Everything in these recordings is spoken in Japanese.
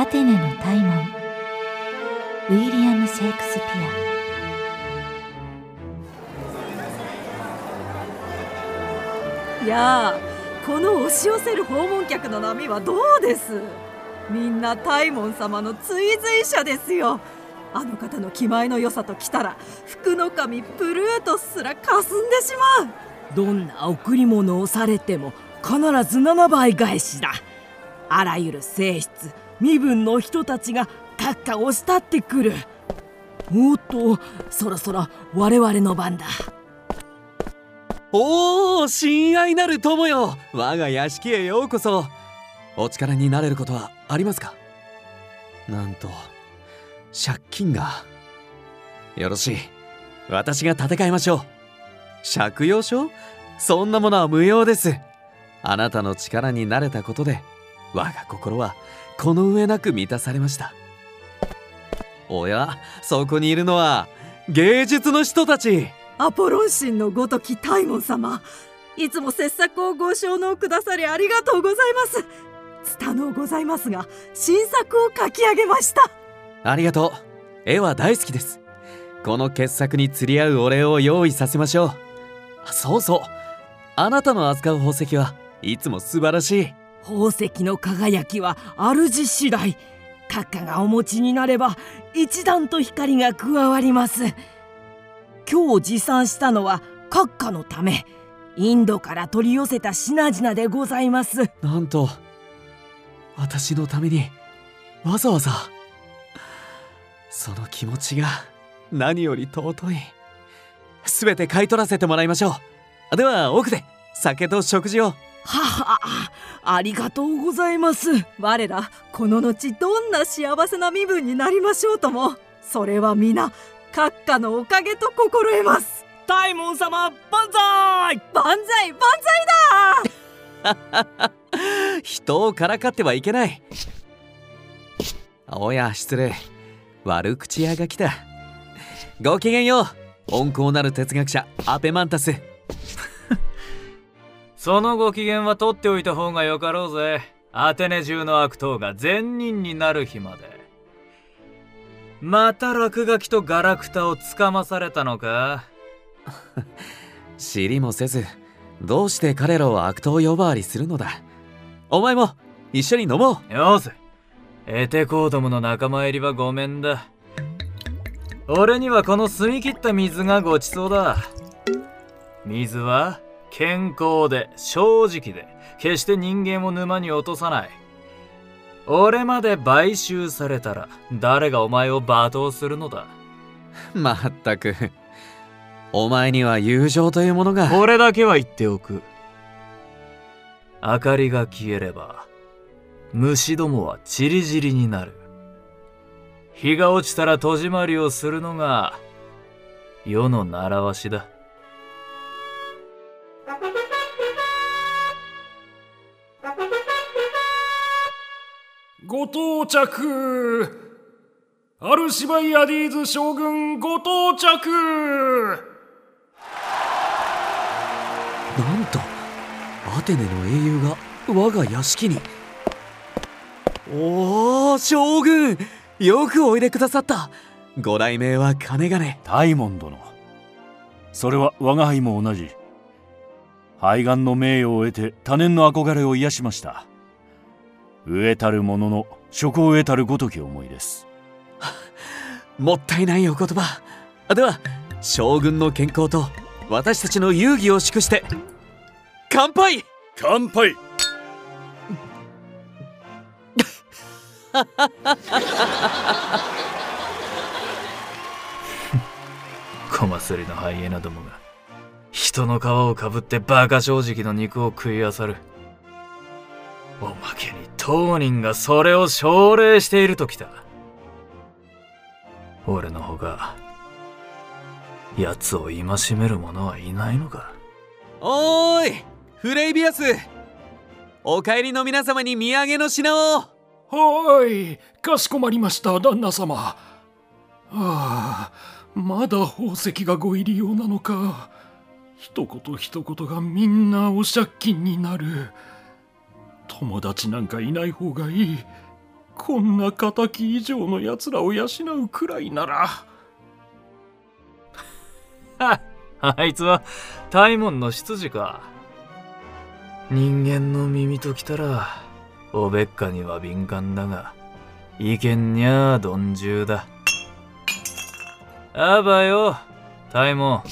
アテネの大門。ウィリアム・シェイクスピア。いやあこの押し寄せる訪問客の波はどうです？みんな大門様の追随者ですよ。あの方の気前の良さときたら福の神プルートすらかすんでしまう。どんな贈り物をされても必ず7倍返しだあらゆる性質身分の人たちが閣下を慕ってくる。おっとそろそろ我々の番だ。おお親愛なる友よ。我が屋敷へようこそ。お力になれることはありますか？なんと借金が。よろしい。私が立て替えましょう。借用書？そんなものは無用です。あなたの力になれたことで我が心はこの上なく満たされました。おやそこにいるのは芸術の人たち。アポロン神のごとき大門様。いつも切削をご承納くださりありがとうございます。ツタのございますが新作を書き上げました。ありがとう。絵は大好きです。この傑作に釣り合うお礼を用意させましょう。そうそう。あなたの扱う宝石はいつも素晴らしい宝石の輝きは主次第。閣下がお持ちになれば一段と光が加わります。今日持参したのは閣下のため。インドから取り寄せた品々でございます。なんと私のためにわざわざ。その気持ちが何より尊い。全て買い取らせてもらいましょう。では奥で酒と食事を。ははありがとうございます。我らこの後どんな幸せな身分になりましょうともそれは皆閣下のおかげと心得ます。大門様万歳！万歳万歳だ！人をからかってはいけない。おや失礼。悪口屋が来た。ごきげんよう。温厚なる哲学者アペマンタスそのご機嫌は取っておいた方がよかろうぜ。アテネ中の悪党が善人になる日まで。また落書きとガラクタをつかまされたのか？知りもせずどうして彼らを悪党呼ばわりするのだ？お前も一緒に飲もう。よせ。エテコードムの仲間入りはごめんだ。俺にはこの澄み切った水がごちそうだ。水は？健康で正直で決して人間を沼に落とさない。俺まで買収されたら誰がお前を罵倒するのだ。まったくお前には友情というものが。これだけは言っておく。明かりが消えれば虫どもはチリジリになる。日が落ちたら戸締まりをするのが世の習わしだご到着。アルシバイアディーズ将軍ご到着。なんとアテネの英雄が我が屋敷に。おお将軍よくおいでくださった。ご来名は金がね。大門殿。それは我が輩も同じ。肺がんの名誉を得て多年の憧れを癒しました飢えたる者の職を得たるごとき思いです。もったいないお言葉。では将軍の健康と私たちの遊戯を祝して。乾杯！乾杯！小祭りのハイエナどもが人の皮をかぶってバカ正直の肉を食い漁る。おまけに当人がそれを奨励しているときた俺のほか奴を戒める者はいないのか。おーいフレイビアス。お帰りの皆様に土産の品を。はいかしこまりました旦那様。ああまだ宝石がご入り用なのか。一言一言がみんなお借金になる友達なんかいない方がいい。こんな敵以上の奴らを養うくらいなら。あいつは大門の執事か。人間の耳ときたらおべっかには敏感だが意見にゃあ鈍重だ。あばよ大門。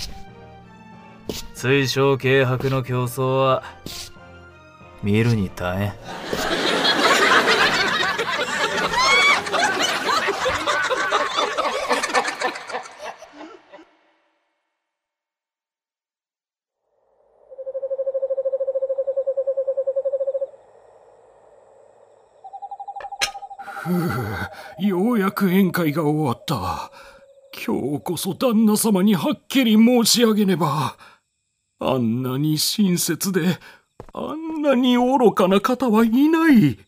水晶軽薄の競争は見るに耐えようやく宴会が終わった。今日こそ旦那様にはっきり申し上げねば。あんなに親切で、あんなに愚かな方はいない。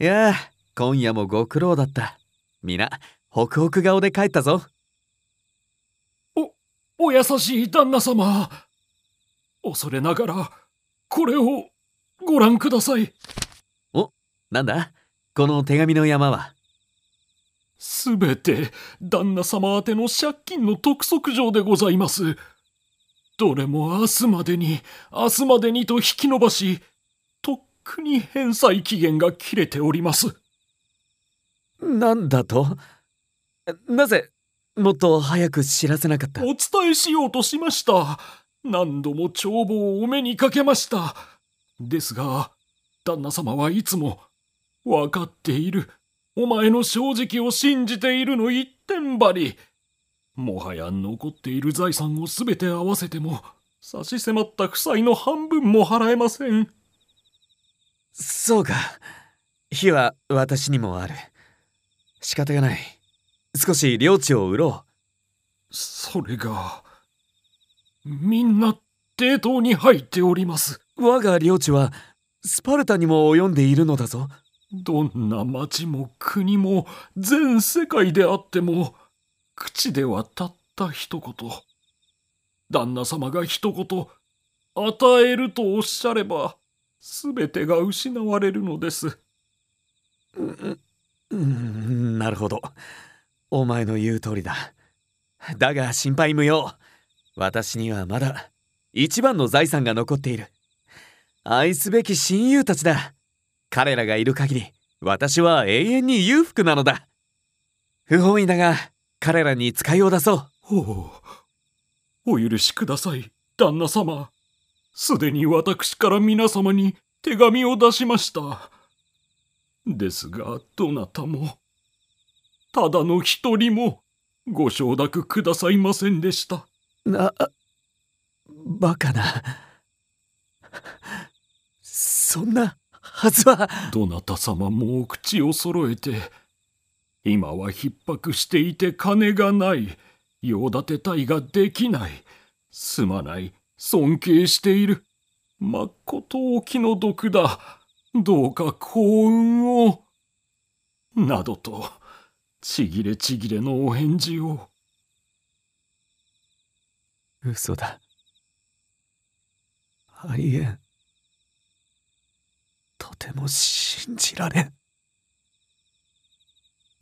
いやあ今夜もご苦労だった皆ホクホク顔で帰ったぞお優しい旦那様。恐れながら、これをご覧ください。なんだ？この手紙の山は？すべて旦那様宛ての借金の督促状でございます。どれも明日までに、明日までにと引き延ばし、とっくに返済期限が切れております。なんだと？なぜもっと早く知らせなかった？お伝えしようとしました。何度も帳簿をお目にかけました。ですが、旦那様はいつも、わかっている。お前の正直を信じているの一点張り。もはや残っている財産をすべて合わせても、差し迫った負債の半分も払えません。そうか。火は私にもある。仕方がない。少し領地を売ろそれが、みんな抵当に入っております。う我が領地はスパルタにも及んでいるのだぞ。どんな町も国も全世界であっても口ではたった一言。旦那様が一言与えるとおっしゃれば全てが失われるのです。うん。なるほど。お前の言う通りだ。だが心配無用。私にはまだ一番の財産が残っている。愛すべき親友たちだ。彼らがいる限り私は永遠に裕福なのだ。不本意だが彼らに使いを出そう。おおお許しください旦那様。すでに私から皆様に手紙を出しました。ですがどなたもただの一人もご承諾くださいませんでした。なバカな。そんなはずは。どなた様もお口を揃えて今は逼迫していて金がない用立てたいができないすまない尊敬している。まっことお気の毒だ。どうか幸運を。などとちぎれちぎれのお返事を。嘘だ。ありえんとても信じられん。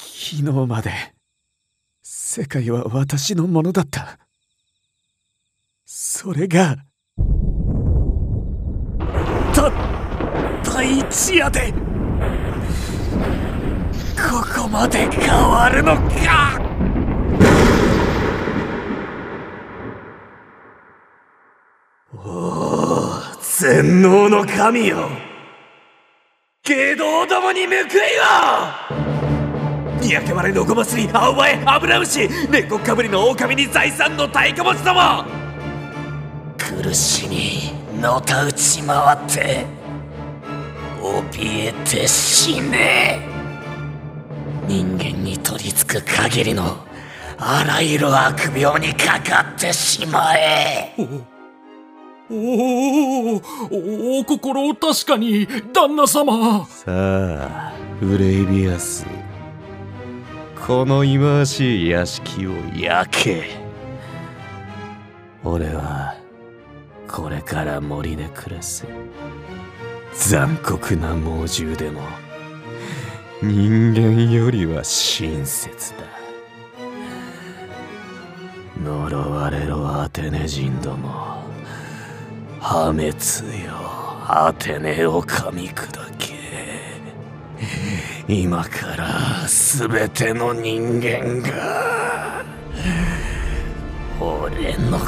昨日まで世界は私のものだった。それがたった一夜で。ここまで変わるのか。おお全能の神よ。下道どもに報いよにやけばれのこますり青葉え油牛煉獄かぶりの狼に財産の太鼓持ちども苦しみのたうち回って怯えて死ね人間に取り付く限りのあらゆる悪病にかかってしまえおおおお心確かに旦那様さあフレイビアスこの忌まわしい屋敷を焼け。俺はこれから森で暮らす。残酷な猛獣でも。人間よりは親切だ。呪われろアテネ人ども。破滅よアテネを噛み砕け。今から全ての人間が俺の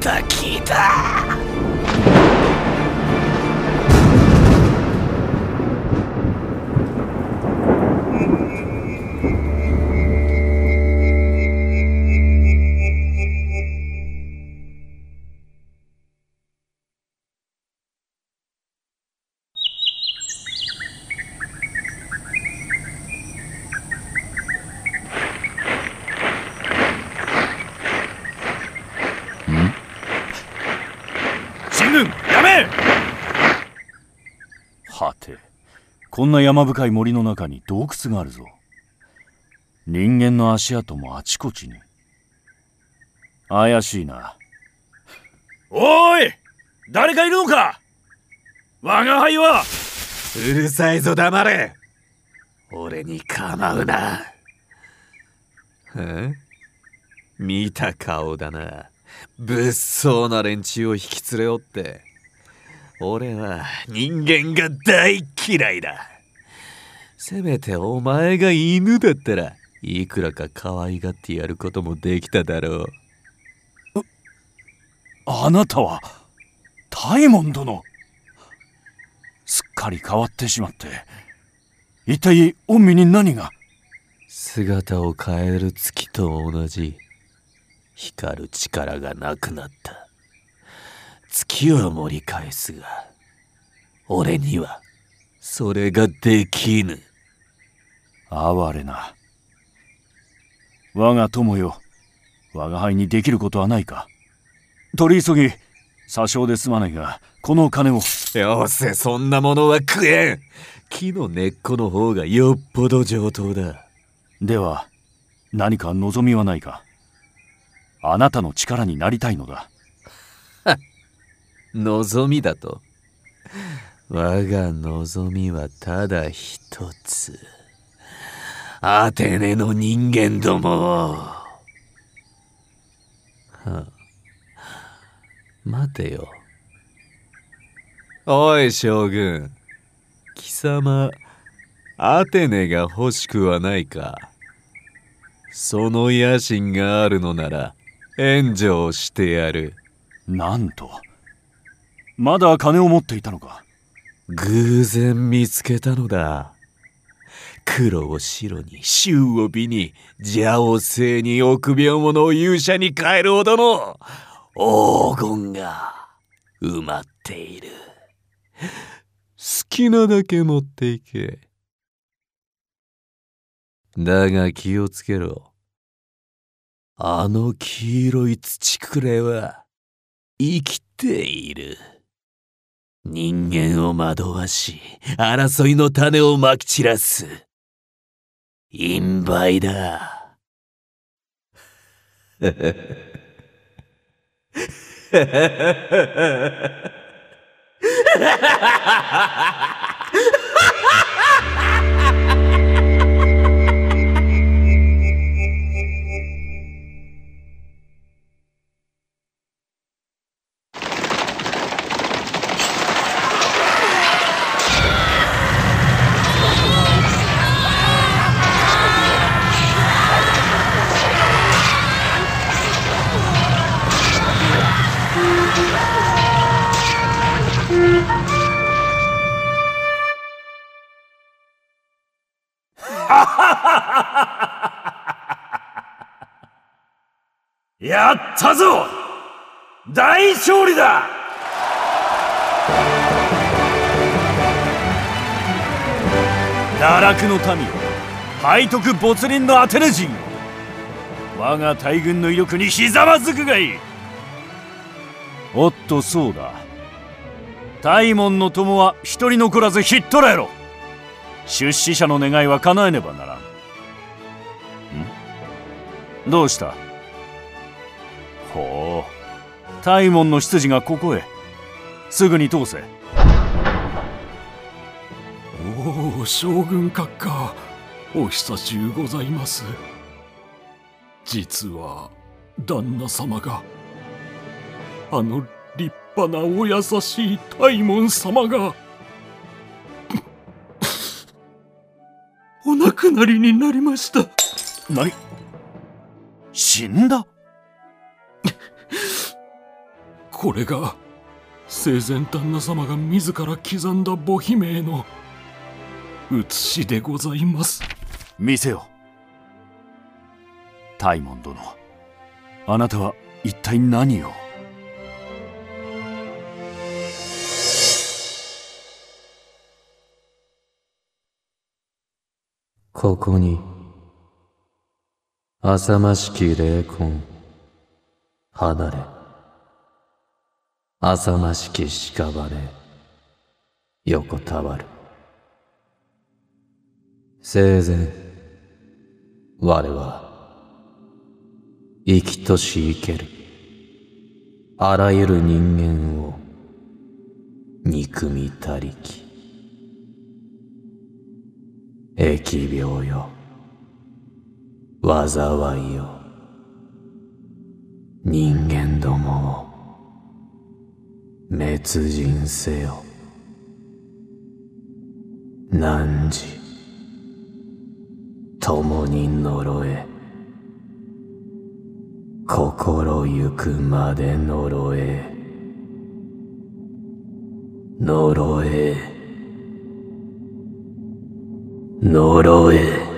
敵だ。こんな山深い森の中に洞窟があるぞ。人間の足跡もあちこちに。怪しいな。おい!誰かいるのか?我が輩は!うるさいぞ黙れ。俺に構うな。え?見た顔だな。物騒な連中を引き連れおって。俺は人間が大嫌いだせめてお前が犬だったらいくらか可愛がってやることもできただろう。あなたは大門殿すっかり変わってしまって一体御身に何が？姿を変える月と同じ光る力がなくなった。月を盛り返すが俺にはそれができぬ哀れな。我が友よ我が輩にできることはないか。取り急ぎ詐称で済まないがこの金を。よせそんなものは食えん。木の根っこの方がよっぽど上等だ。では何か望みはないか。あなたの力になりたいのだ。望みだと。我が望みはただ一つアテネの人間ども。をはあ。待てよ。おい将軍。貴様アテネが欲しくはないか。その野心があるのなら援助をしてやる。なんとまだ金を持っていたのか。偶然見つけたのだ黒を白に衆を美に蛇を星に臆病者を勇者に変えるほどの黄金が埋まっている。好きなだけ持っていけ。だが気をつけろ。あの黄色い土くれは生きている。人間を惑わし争いの種をまき散らす。陰梅だ やったぞ!大勝利だ!奈落の民よ背徳没輪のアテネ人我が大軍の威力にひざまずくがいい!おっとそうだ。大門の友は一人残らずひっ捕らえろ出資者の願いは叶えねばならん。ん？どうした？ほう。大門の執事がここへ。すぐに通せ。おお将軍閣下。お久しゅうございます。実は旦那様があの立派なお優しい大門様がなりになりました。何死んだ？これが生前旦那様が自ら刻んだ母姫への写しでございます。見せよ。大門殿あなたは一体何を？ここに。浅ましき霊魂。離れ。浅ましき屍。横たわる。生前我は生きとし生ける。あらゆる人間を憎みたりき。疫病よ。災いよ。人間どもを。滅人せよ。汝共に呪え。心ゆくまで呪え。呪え。呪え